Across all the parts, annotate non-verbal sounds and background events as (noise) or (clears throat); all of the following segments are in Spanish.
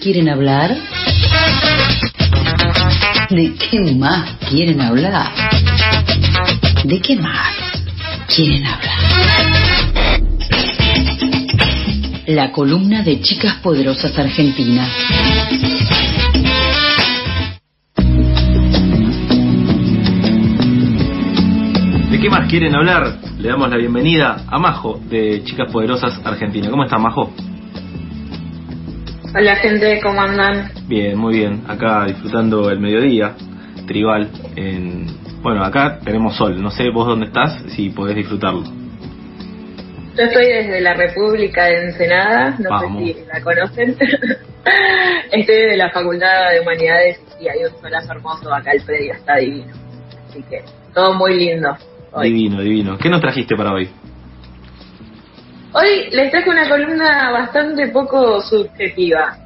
quieren hablar? ¿De qué más quieren hablar? ¿De qué más quieren hablar? La columna de Chicas Poderosas Argentinas. ¿De qué más quieren hablar? Le damos la bienvenida a Majo de Chicas Poderosas Argentina. ¿Cómo está Majo? Hola gente, ¿cómo andan? Bien, muy bien. Acá disfrutando el mediodía tribal. En... Bueno, acá tenemos sol. No sé vos dónde estás, si podés disfrutarlo. Yo estoy desde la República de Ensenada, no Vamos. sé si la conocen. (laughs) estoy desde la Facultad de Humanidades y hay un solazo hermoso acá, el predio está divino. Así que todo muy lindo. Hoy, Divino, divino. ¿Qué nos trajiste para hoy? Hoy les traje una columna bastante poco subjetiva.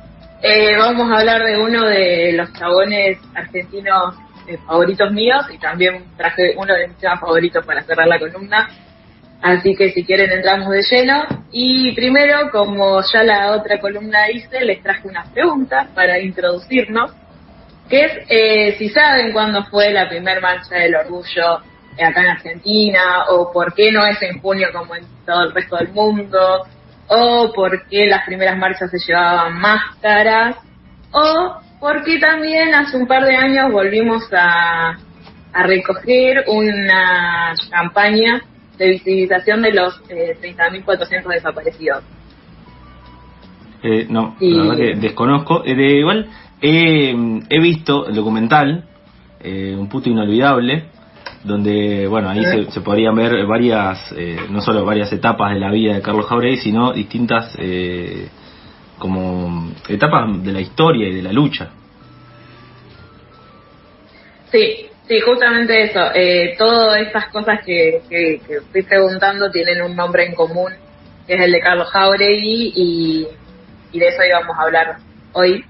Eh, vamos a hablar de uno de los chabones argentinos eh, favoritos míos y también traje uno de mis temas favoritos para cerrar la columna. Así que si quieren entramos de lleno. Y primero, como ya la otra columna dice, les traje unas preguntas para introducirnos, que es eh, si saben cuándo fue la primer marcha del orgullo acá en Argentina, o por qué no es en junio como en todo el resto del mundo, o por qué las primeras marchas se llevaban máscaras, o por qué también hace un par de años volvimos a, a recoger una campaña de visibilización de los eh, 30.400 desaparecidos. Eh, no, la verdad que desconozco. Eh, de igual, he, he visto el documental, eh, Un puto inolvidable, donde, bueno, ahí se, se podrían ver varias, eh, no solo varias etapas de la vida de Carlos Jauregui, sino distintas, eh, como etapas de la historia y de la lucha. Sí, sí, justamente eso. Eh, todas estas cosas que, que, que estoy preguntando tienen un nombre en común, que es el de Carlos Jauregui, y, y de eso íbamos a hablar hoy.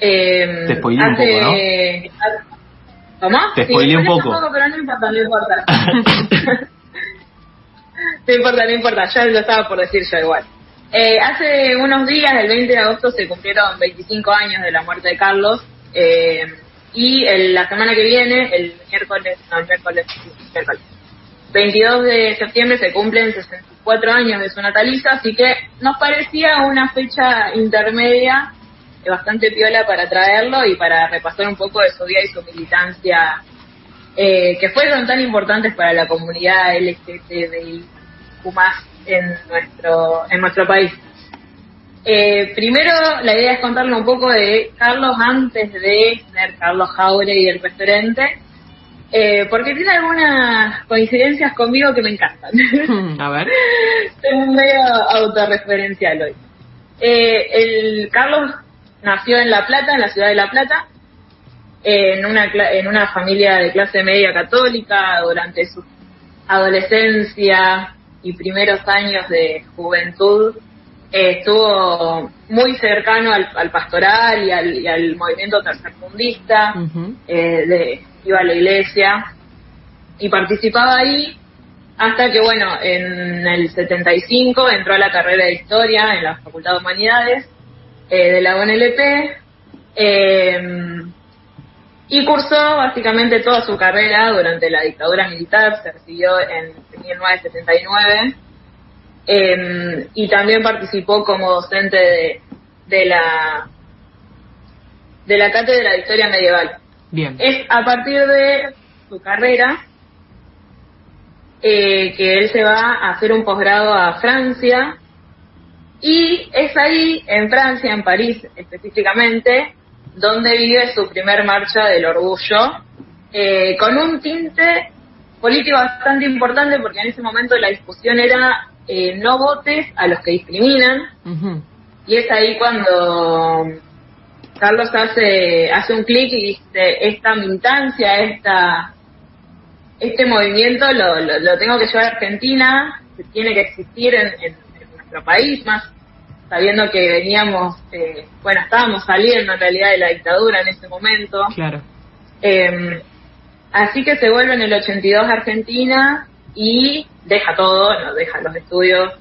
Eh, Te spoileé un hace- poco, ¿no? ¿Cómo? Te Sí, spoileé un spoileé poco. pero no importa, no importa. (laughs) no importa, no importa, ya lo estaba por decir yo igual. Eh, hace unos días, el 20 de agosto, se cumplieron 25 años de la muerte de Carlos. eh, y el- la semana que viene, el miércoles, no, el miércoles, sí, miércoles, 22 de septiembre se cumplen 64 años de su nataliza, así que nos parecía una fecha intermedia bastante piola para traerlo y para repasar un poco de su vida y su militancia, eh, que fueron tan importantes para la comunidad LGTBIQ+, en nuestro, en nuestro país. Eh, primero, la idea es contarle un poco de Carlos antes de ser Carlos Jauregui el referente, eh, porque tiene algunas coincidencias conmigo que me encantan. (laughs) A ver. (laughs) es medio autorreferencial hoy. Eh, el Carlos nació en La Plata, en la ciudad de La Plata, en una en una familia de clase media católica durante su adolescencia y primeros años de juventud eh, estuvo muy cercano al, al pastoral y al, y al movimiento tercermundista Ujú. eh, de, iba a la iglesia y participaba ahí hasta que, bueno, en el 75 entró a la carrera de Historia en la Facultad de Humanidades eh, de la UNLP eh, y cursó básicamente toda su carrera durante la dictadura militar, se recibió en 1979 eh, y también participó como docente de, de la de la cátedra de historia medieval. Bien. Es a partir de su carrera eh, que él se va a hacer un posgrado a Francia y es ahí, en Francia, en París específicamente, donde vive su primer marcha del orgullo, eh, con un tinte político bastante importante porque en ese momento la discusión era eh, no votes a los que discriminan, y es ahí cuando Carlos hace, hace un clic y dice, esta militancia, esta, este movimiento lo, lo, lo tengo que llevar a Argentina, que tiene que existir en, en- en nuestro país, más sabiendo que veníamos, eh, bueno, estábamos saliendo en realidad de la dictadura en ese momento. Claro. Eh, así que se vuelve en el 82 a Argentina y deja todo, no deja los estudios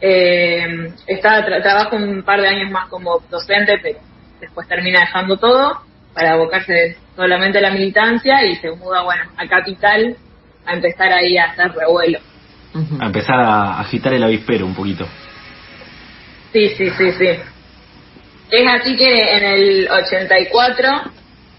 Eh, está, trabaja un par de años más como docente, pero después termina dejando todo para abocarse solamente a la militancia y se muda, bueno, a Capital a empezar ahí a hacer revuelo. A empezar a agitar el avispero un poquito. Sí, sí, sí, sí. Es así que en el 84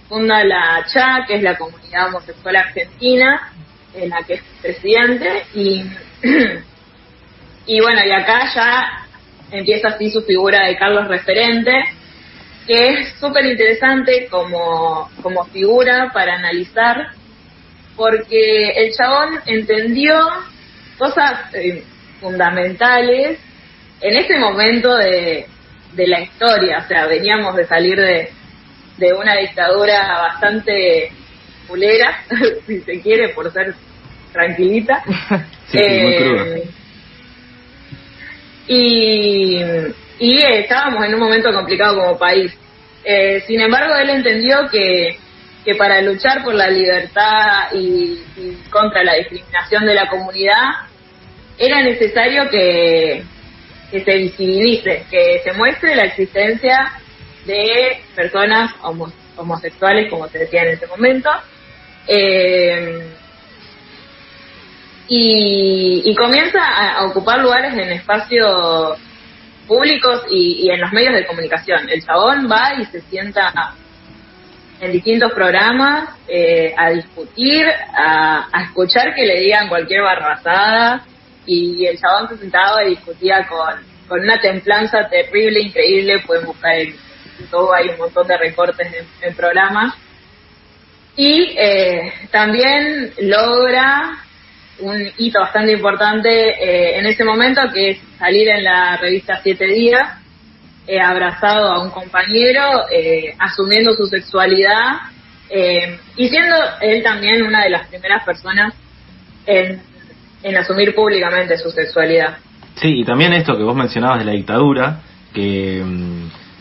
funda la CHA, que es la Comunidad Homosexual Argentina, en la que es presidente, y, (clears throat) y bueno, y acá ya empieza así su figura de Carlos Referente, que es súper interesante como, como figura para analizar, porque el chabón entendió cosas eh, fundamentales en ese momento de, de la historia, o sea, veníamos de salir de, de una dictadura bastante pulera, (laughs) si se quiere, por ser tranquilita. (laughs) eh, y, y estábamos en un momento complicado como país. Eh, sin embargo, él entendió que, que para luchar por la libertad y, y, contra la discriminación de la comunidad era necesario que, que se visibilice, que se muestre la existencia de personas homo, homosexuales, como se decía en ese momento. Eh, y, y, comienza a ocupar lugares en espacios públicos y, y, en los medios de comunicación. El chabón va y se sienta en distintos programas eh, a discutir, a, a, escuchar que le digan cualquier barrabasada y el chabón se sentaba y discutía con, con una templanza terrible, increíble, pueden buscar en todo hay un montón de recortes en, en programas. Y eh, también logra un hito bastante importante eh, en ese momento, que es salir en la revista Siete Días, eh, abrazado a un compañero, eh, asumiendo su sexualidad y siendo él también una de las primeras personas en, en asumir públicamente su sexualidad. Sí, y también esto que vos mencionabas de la dictadura, que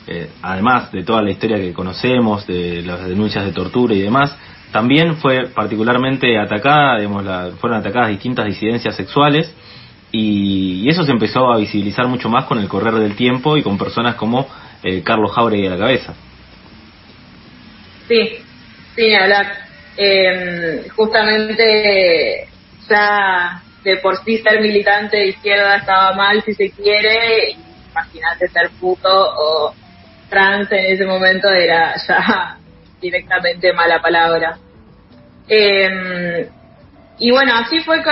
eh, además de toda la historia que conocemos, de las denuncias de tortura y demás, también fue particularmente atacada, digamos, la, fueron atacadas distintas disidencias sexuales y, y, eso se empezó a visibilizar mucho más con el correr del tiempo y con personas como eh, Carlos Jauregui a la cabeza. Sí, sí, hablar. Eh, justamente ya de por sí ser militante de izquierda estaba mal si se quiere, imagínate ser puto o trans en ese momento era ya (laughs) directamente mala palabra. Eh, y bueno, así fue que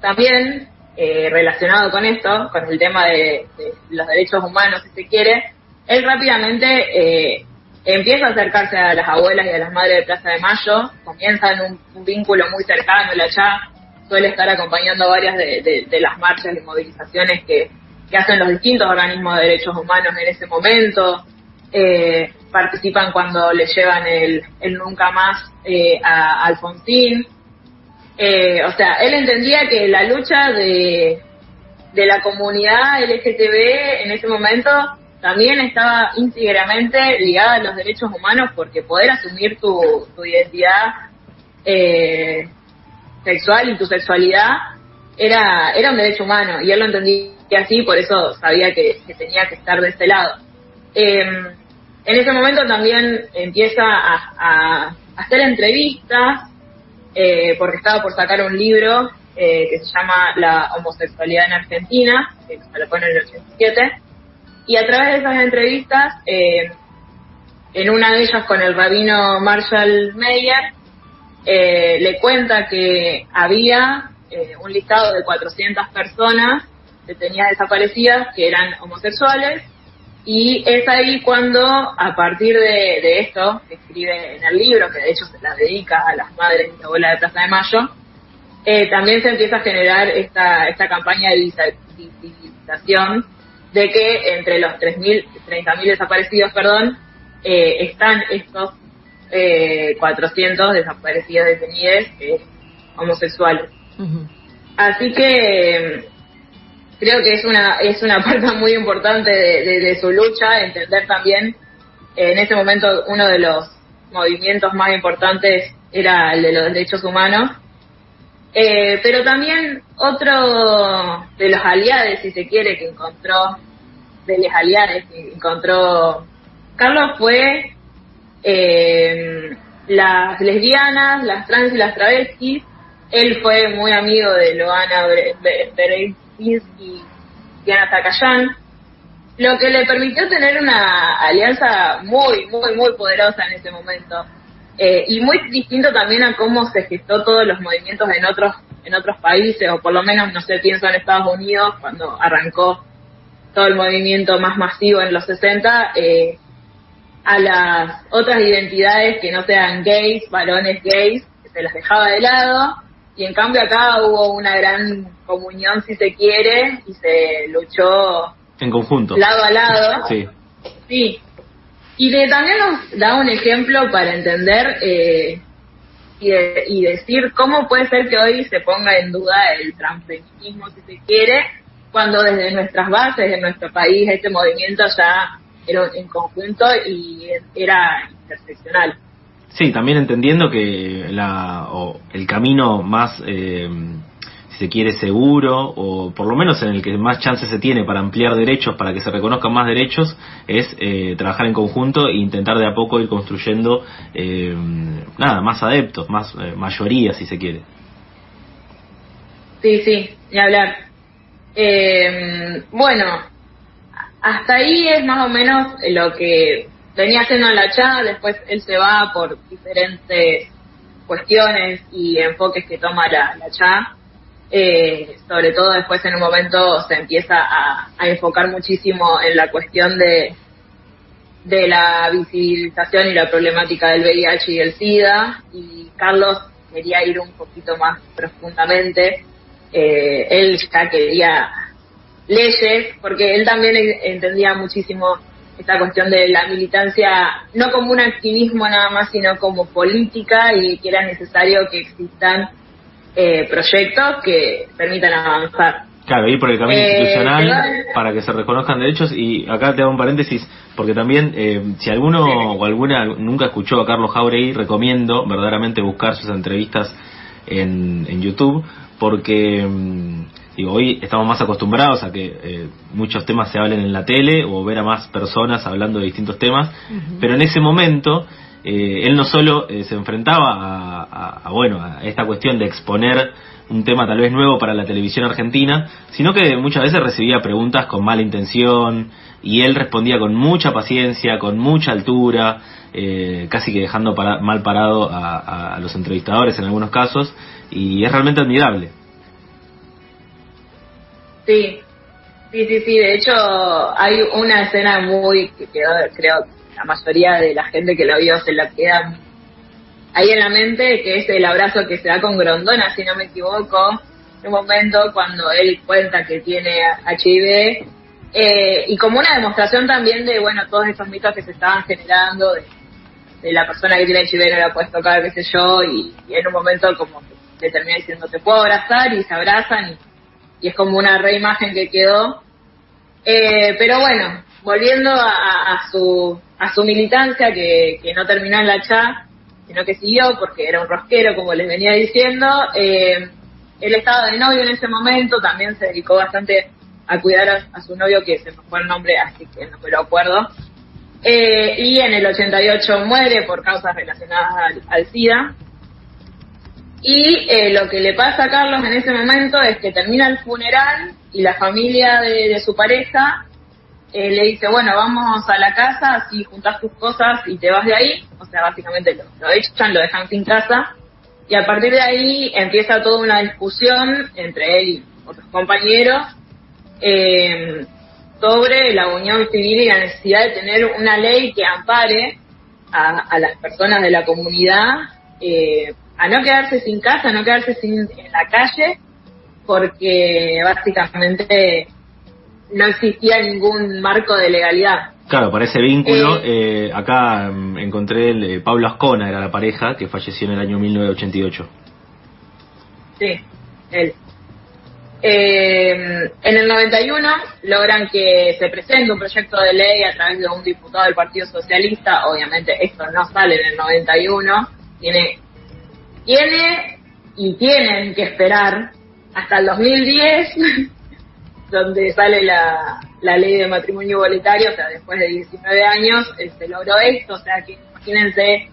también eh, relacionado con esto, con el tema de, los derechos humanos, si se quiere, él rápidamente eh, empieza a acercarse a las abuelas y a las madres de Plaza de Mayo, comienzan un, un vínculo muy cercano, la ya suele estar acompañando varias de, las marchas y movilizaciones que, que hacen los distintos organismos de derechos humanos en ese momento, eh, participan cuando le llevan el, el nunca más eh, a, a Alfonsín. Eh, o sea, él entendía que la lucha de, de la comunidad LGTB en ese momento también estaba íntegramente ligada a los derechos humanos porque poder asumir tu, tu identidad eh, sexual y tu sexualidad era, era un derecho humano y él lo entendía así, por eso sabía que, tenía que estar de este lado. Eh, en ese momento también empieza a, hacer entrevistas, eh, porque estaba por sacar un libro eh, que se llama La homosexualidad en Argentina, que se lo pone en el 87, y a través de esas entrevistas, eh, en una de ellas con el rabino Marshall Meyer, eh, le cuenta que había eh, un listado de 400 personas detenidas desaparecidas que eran homosexuales y es ahí cuando, a partir de, de, esto, que escribe en el libro, que de hecho se la dedica a las madres y abuela de Plaza de Mayo, eh, también se empieza a generar esta, esta campaña de visibilización de que entre los 3.000, 30.000 desaparecidos, perdón, eh, están estos eh, 400 desaparecidos detenidos homosexuales. Uh -huh. Así que creo que es una es una (laughs) parte muy importante de, de, de, su lucha entender también en ese momento uno de los movimientos más importantes era el de los derechos humanos Eh, pero también otro de los aliados, si se quiere, que encontró, de los aliados que encontró Carlos fue eh, las lesbianas, las trans y las travestis. Él fue muy amigo de Loana Berezinski y Diana Zakayán, lo que le permitió tener una alianza muy, muy, muy poderosa en ese momento. Eh, y muy distinto también a cómo se gestó todos los movimientos en otros en otros países, o por lo menos, no sé, pienso en Estados Unidos, cuando arrancó todo el movimiento más masivo en los 60, eh, a las otras identidades que no sean gays, varones gays, se las dejaba de lado, y en cambio acá hubo una gran comunión, si se quiere, y se luchó en conjunto. Lado a lado. (laughs) Sí. Sí. Y de, también nos da un ejemplo para entender eh, y, decir cómo puede ser que hoy se ponga en duda el transfeminismo, si se quiere, cuando desde nuestras bases, en nuestro país, este movimiento ya era en conjunto y era interseccional. Sí, también entendiendo que la, o el camino más eh, se quiere, seguro, o por lo menos en el que más chances se tiene para ampliar derechos, para que se reconozcan más derechos, es eh, trabajar en conjunto e intentar de a poco ir construyendo, eh, nada, más adeptos, más eh, mayoría, si se quiere. Sí, sí, ni hablar. bueno, hasta ahí es más o menos lo que venía haciendo en la chat, después él se va por diferentes cuestiones y enfoques que toma la, la eh, sobre todo después en un momento se empieza a, enfocar muchísimo en la cuestión de, de la visibilización y la problemática del VIH y el SIDA, y Carlos quería ir un poquito más profundamente. Eh, él ya quería leyes, porque él también entendía muchísimo esta cuestión de la militancia, no como un activismo nada más, sino como política y que era necesario que existan eh, proyectos que permitan avanzar. Claro, ir por el camino eh, institucional para que se reconozcan derechos y acá te hago un paréntesis porque también eh, si alguno o alguna nunca escuchó a Carlos Jauregui recomiendo verdaderamente buscar sus entrevistas en, en YouTube porque mm, digo hoy estamos más acostumbrados a que muchos temas se hablen en la tele o ver a más personas hablando de distintos temas pero en ese momento eh, él no solo eh, se enfrentaba a, bueno a esta cuestión de exponer un tema tal vez nuevo para la televisión argentina, sino que muchas veces recibía preguntas con mala intención y él respondía con mucha paciencia, con mucha altura, eh, casi que dejando mal parado a, los entrevistadores en algunos casos y es realmente admirable. Sí, sí, sí, sí. De hecho, hay una escena muy que quedó, creo, la mayoría de la gente que lo vio se la queda ahí en la mente, que es el abrazo que se da con Grondona, si no me equivoco, en un momento cuando él cuenta que tiene HIV, eh, y como una demostración también de, bueno, todos esos mitos que se estaban generando, de, la persona que tiene HIV no la puedes tocar, qué sé yo, y, en un momento como que termina diciendo, te puedo abrazar, y se abrazan, y, es como una reimagen que quedó. Eh, pero bueno, volviendo a, su, a su militancia, que, no terminó en la CHA, sino que siguió porque era un rosquero, como les venía diciendo. Eh, él estaba de novio en ese momento, también se dedicó bastante a cuidar a, su novio, que se me fue el nombre, así que no me lo acuerdo. Eh, y en el 88 muere por causas relacionadas al, SIDA. Y eh, lo que le pasa a Carlos en ese momento es que termina el funeral y la familia de su pareja eh, le dice, bueno, vamos a la casa, así juntas tus cosas y te vas de ahí. O sea, básicamente lo, lo echan, lo dejan sin casa. Y a partir de ahí empieza toda una discusión entre él y otros compañeros eh, sobre la unión civil y la necesidad de tener una ley que ampare a, las personas de la comunidad eh, a no quedarse sin casa, a no quedarse sin, en la calle, porque básicamente no existía ningún marco de legalidad. Claro, para ese vínculo, eh, eh acá mm, encontré el, eh, Pablo Ascona, era la pareja que falleció en el año 1988. Sí, él. Eh, en el 91 logran que se presente un proyecto de ley a través de un diputado del Partido Socialista. Obviamente esto no sale en el 91. Tiene, tiene y tienen que esperar hasta el 2010, donde sale la, ley de matrimonio igualitario, o sea, después de 19 años eh, se logró esto, o sea, que imagínense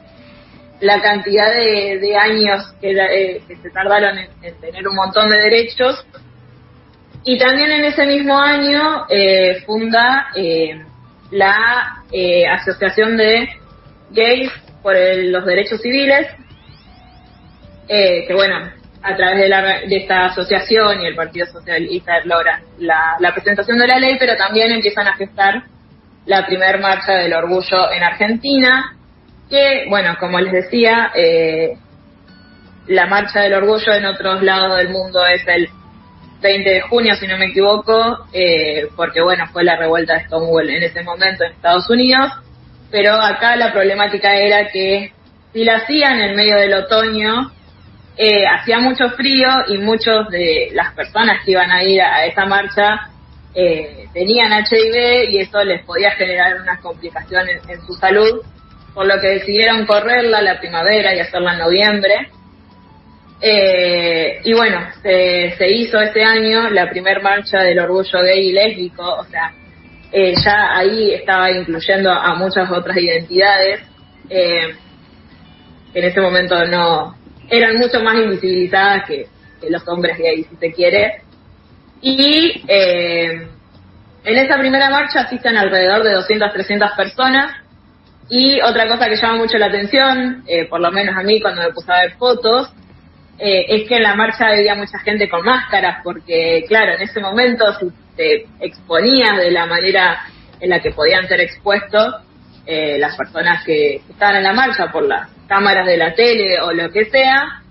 la cantidad de, años que, eh, se tardaron en, tener un montón de derechos. Y también en ese mismo año eh, funda eh, la Asociación de Gays por los Derechos Civiles, que bueno, a través de, la, de, esta asociación y el Partido Socialista logran la, la presentación de la ley, pero también empiezan a gestar la primera marcha del orgullo en Argentina, que, bueno, como les decía, eh, la marcha del orgullo en otros lados del mundo es el 20 de junio, si no me equivoco, eh, porque, bueno, fue la revuelta de Stonewall en ese momento en Estados Unidos, pero acá la problemática era que si la hacían en medio del otoño, eh, hacía mucho frío y muchos de las personas que iban a ir a, esa marcha tenían HIV y eso les podía generar unas complicaciones en su salud por lo que decidieron correrla la primavera y hacerla en noviembre. Eh, y bueno, se, hizo ese año la primer marcha del orgullo gay y lésbico, o sea, eh, ya ahí estaba incluyendo a muchas otras identidades eh, que en ese momento no eran mucho más invisibilizadas que, los hombres gays, si se quiere. Y en esa primera marcha asisten alrededor de 200, 300 personas y otra cosa que llama mucho la atención, eh, por lo menos a mí cuando me puse a ver fotos, eh, es que en la marcha había mucha gente con máscaras, porque claro, en ese momento si te exponías de la manera en la que podían ser expuestos eh, las personas que estaban en la marcha por las cámaras de la tele o lo que sea,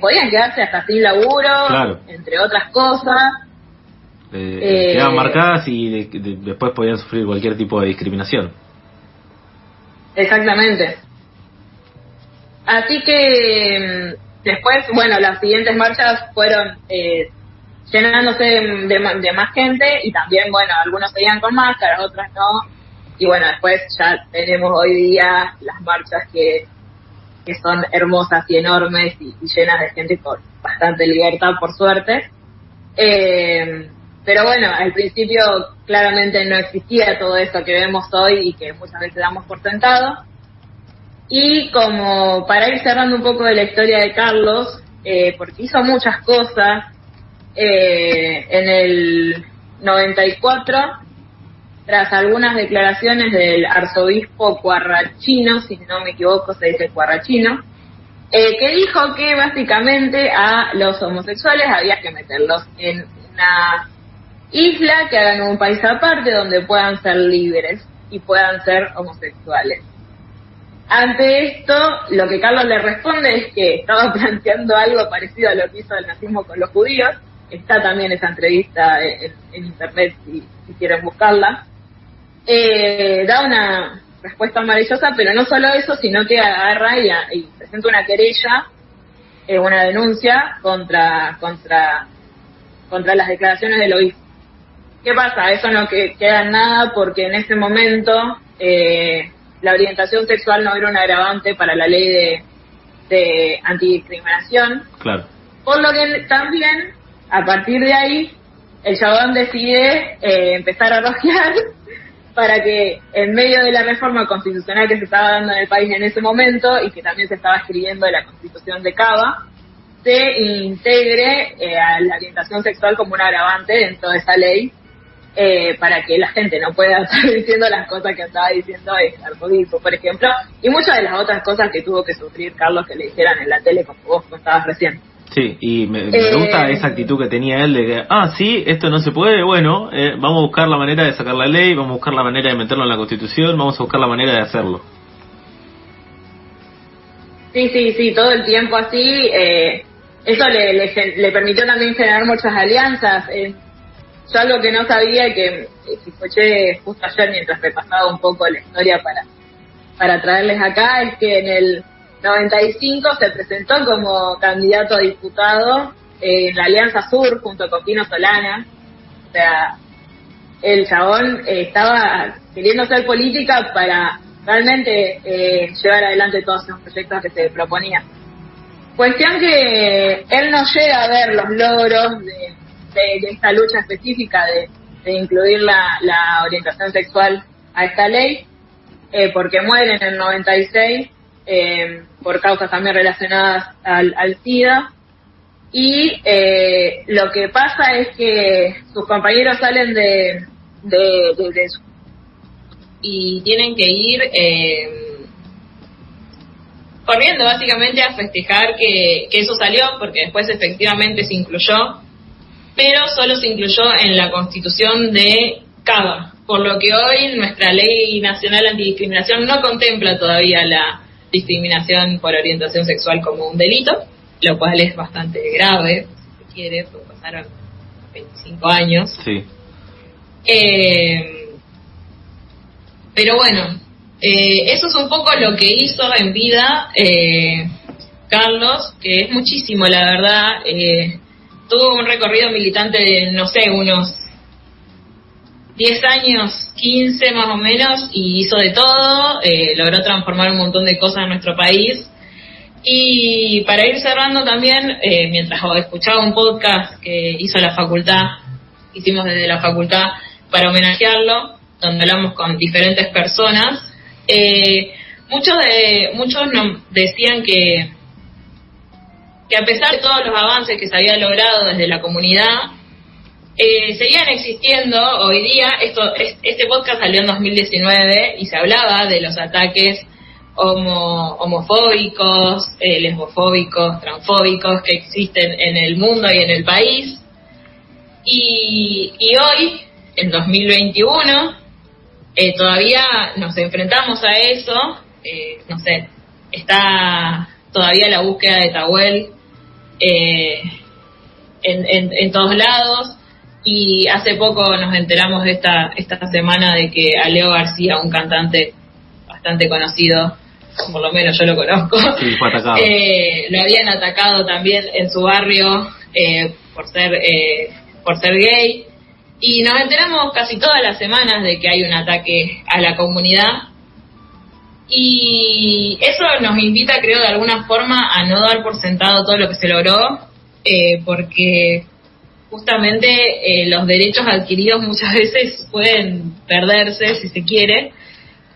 podían quedarse hasta sin laburo, entre otras cosas. quedaban marcadas y después podían sufrir cualquier tipo de discriminación. Exactamente. Así que mm, después, bueno, las siguientes marchas fueron eh, llenándose de, más gente y también, bueno, algunos seguían con máscaras, otras no. Y bueno, después ya tenemos hoy día las marchas que, que son hermosas y enormes y, llenas de gente con bastante libertad, por suerte. Eh, pero bueno, al principio claramente no existía todo esto que vemos hoy y que muchas veces damos por sentado. Y como para ir cerrando un poco de la historia de Carlos, eh, porque hizo muchas cosas, eh, en el 94, tras algunas declaraciones del arzobispo Cuarrachino, si no me equivoco se dice Cuarrachino, eh, que dijo que básicamente a los homosexuales había que meterlos en una isla, que hagan un país aparte donde puedan ser libres y puedan ser homosexuales. Ante esto, lo que Carlos le responde es que estaba (laughs) planteando algo parecido a lo que hizo el nazismo con los judíos. Está también esa entrevista en, internet si, quieren buscarla. Eh, da una respuesta maravillosa, pero no solo eso, sino que agarra y, presenta una querella, eh, una denuncia contra, contra, contra las declaraciones del obispo ¿Qué pasa? Eso no que, queda en nada porque en ese momento eh, la orientación sexual no era un agravante para la ley de, de antidiscriminación. Claro. Por lo que también, a partir de ahí, el chabón decide eh, empezar a (laughs) rojear para que en medio de la reforma constitucional que se estaba dando en el país en ese momento y que también se estaba escribiendo la constitución de Cava, se integre eh, a la orientación sexual como un agravante dentro de esa ley eh, para que la gente no pueda (laughs) estar diciendo las cosas que estaba diciendo el arzobispo, por ejemplo, y muchas de las otras cosas que tuvo que sufrir Carlos que le dijeran en la tele como vos contabas recién. Sí, y me, gusta eh, esa actitud que tenía él de que, ah, sí, esto no se puede, bueno, eh, vamos a buscar la manera de sacar la ley, vamos a buscar la manera de meterlo en la constitución, vamos a buscar la manera de hacerlo. Sí, sí, sí, todo el tiempo así. eso le, le, permitió también generar muchas alianzas. Yo algo que no sabía y que escuché justo ayer mientras repasaba un poco la historia para, para traerles acá es que en el 95 se presentó como candidato a diputado en la Alianza Sur junto con Pino Solana. O sea, el chabón estaba queriendo hacer política para realmente eh, llevar adelante todos esos proyectos que se proponían. Cuestión que él no llega a ver los logros de, de, esta lucha específica de, incluir la, la, orientación sexual a esta ley, eh, porque muere en el 96 eh, por causas también relacionadas al, al SIDA. Y eh, lo que pasa es que sus compañeros salen de, su... y tienen que ir eh, corriendo básicamente a festejar que, que eso salió, porque después efectivamente se incluyó, pero solo se incluyó en la constitución de Cava, por lo que hoy nuestra ley nacional antidiscriminación no contempla todavía la discriminación por orientación sexual como un delito, lo cual es bastante grave, si se quiere, porque pasaron 25 años. Sí. Eh, pero bueno, eh, eso es un poco lo que hizo en vida eh, Carlos, que es muchísimo, la verdad. Eh, tuvo un recorrido militante de, no sé, unos 10 años, 15 más o menos, y hizo de todo, eh, logró transformar un montón de cosas en nuestro país. Y para ir cerrando también, eh, mientras escuchaba un podcast que hizo la facultad, hicimos desde la facultad para homenajearlo, donde hablamos con diferentes personas, eh, muchos de muchos nos decían que que a pesar de todos los avances que se había logrado desde la comunidad, eh, seguían existiendo hoy día. Esto, este podcast salió en 2019 y se hablaba de los ataques homo, homofóbicos, eh, lesbofóbicos, transfóbicos que existen en el mundo y en el país. Y, y hoy, en 2021, eh, todavía nos enfrentamos a eso. Eh, no sé, está todavía la búsqueda de Tahuel eh, en, en, en todos lados y hace poco nos enteramos de esta, esta semana de que a Leo García, un cantante bastante conocido, por lo menos yo lo conozco, (laughs) eh, lo habían atacado también en su barrio eh, por ser eh, por ser gay. Y nos enteramos casi todas las semanas de que hay un ataque a la comunidad. Y eso nos invita creo de alguna forma a no dar por sentado todo lo que se logró eh, porque justamente eh, los derechos adquiridos muchas veces pueden perderse si se quiere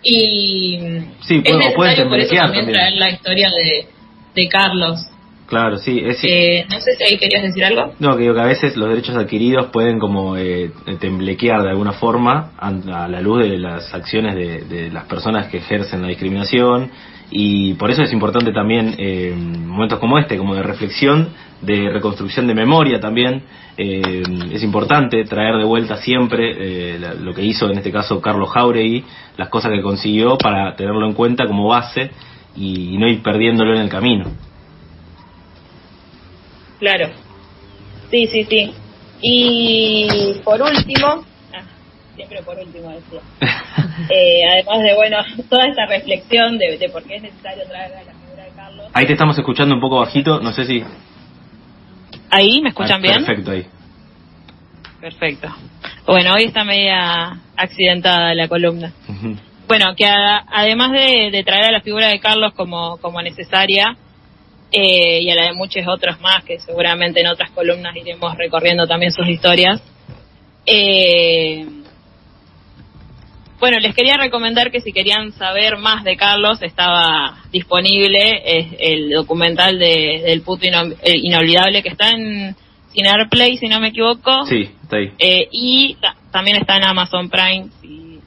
y sí, es necesario por eso también, traer la historia de, de Carlos Claro, sí. Es, eh, no sé si ahí querías decir algo. No, que digo que a veces los derechos adquiridos pueden como eh, temblequear de alguna forma a, la luz de las acciones de, de, las personas que ejercen la discriminación y por eso es importante también eh, momentos como este, como de reflexión, de reconstrucción de memoria también. Eh, es importante traer de vuelta siempre eh, lo que hizo en este caso Carlos Jauregui, las cosas que consiguió para tenerlo en cuenta como base y, no ir perdiéndolo en el camino. Claro. Sí, sí, sí. Y por último, siempre por último decía, (laughs) eh, además de, bueno, (laughs) toda esta reflexión de, de, por qué es necesario traer a la figura de Carlos. Ahí te estamos escuchando un poco bajito, no sé si... Ahí, ¿me escuchan ah, bien? Perfecto, ahí. Perfecto. Bueno, hoy está media accidentada la columna. Uh -huh. Bueno, que a, además de, de, traer a la figura de Carlos como, como necesaria, eh, y a la de muchos otros más que seguramente en otras columnas iremos recorriendo también sus historias. Eh, bueno, les quería recomendar que si querían saber más de Carlos estaba disponible es el documental de, del puto inolvidable que está en Cinear Play, si no me equivoco. Sí, está ahí. Eh, y también está en Amazon Prime, si,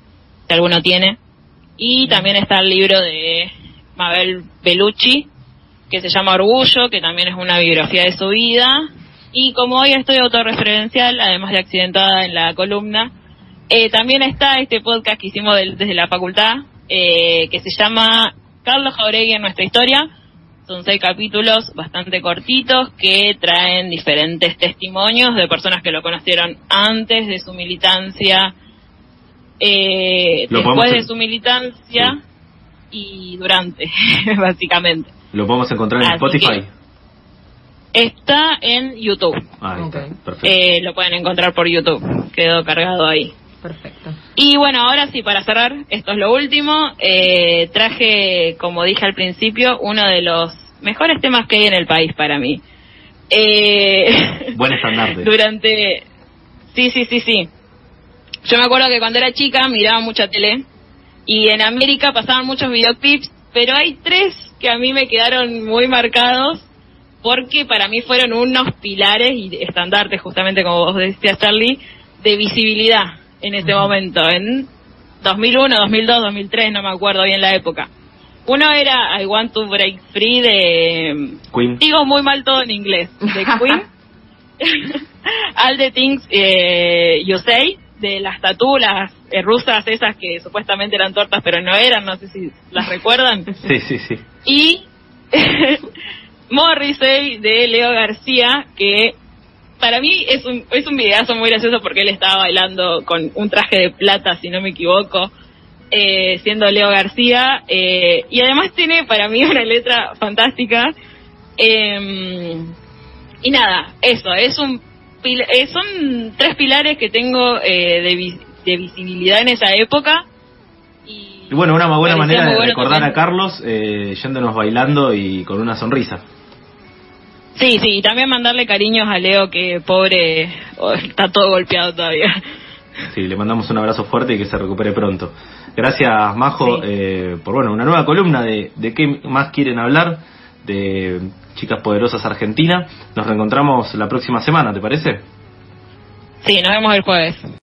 si alguno tiene. Y también está el libro de Mabel Bellucci, que se llama Orgullo, que también es una biografía de su vida. Y como hoy estoy autorreferencial, además de accidentada en la columna, eh, también está este podcast que hicimos de, desde la facultad, eh, que se llama Carlos Jauregui en nuestra historia. Son seis capítulos bastante cortitos que traen diferentes testimonios de personas que lo conocieron antes de su militancia, eh, después de su militancia sí. y durante, (laughs) básicamente. ¿Lo podemos encontrar en Así Spotify? Está en YouTube. Ah, okay. perfecto. Eh, lo pueden encontrar por YouTube. Quedó cargado ahí. Perfecto. Y bueno, ahora sí, para cerrar, esto es lo último. Eh, traje, como dije al principio, uno de los mejores temas que hay en el país para mí. Eh, Buen estandarte. (laughs) durante... Sí, sí, sí, sí. Yo me acuerdo que cuando era chica miraba mucha tele y en América pasaban muchos videoclips, pero hay tres que a mí me quedaron muy marcados porque para mí fueron unos pilares y estandartes, justamente como vos decías, Charlie, de visibilidad en ese momento, en 2001, 2002, 2003, no me acuerdo bien la época. Uno era I Want to Break Free de... Queen. Digo muy mal todo en inglés. De Queen. (laughs) All the Things eh, You Say, de las tatulas eh, rusas esas que supuestamente eran tortas pero no eran, no sé si las recuerdan. Sí, sí, sí. Y (laughs) Morrissey de Leo García, que para mí es un, es un videazo muy gracioso porque él estaba bailando con un traje de plata, si no me equivoco, eh, siendo Leo García. eh, y además tiene para mí (laughs) una letra fantástica. eh, y nada, eso, es un eh, son tres pilares que tengo eh, de, vi- de visibilidad en esa época. Y, Y bueno, una buena manera de recordar también. a Carlos eh, yéndonos bailando y con una sonrisa. Sí, sí, y también mandarle cariños a Leo, que pobre, oh, está todo golpeado todavía. Sí, le mandamos un abrazo fuerte y que se recupere pronto. Gracias, Majo, Sí. eh, por bueno, una nueva columna de, de qué más quieren hablar de Chicas Poderosas Argentina. Nos reencontramos la próxima semana, ¿te parece? Sí, nos vemos el jueves.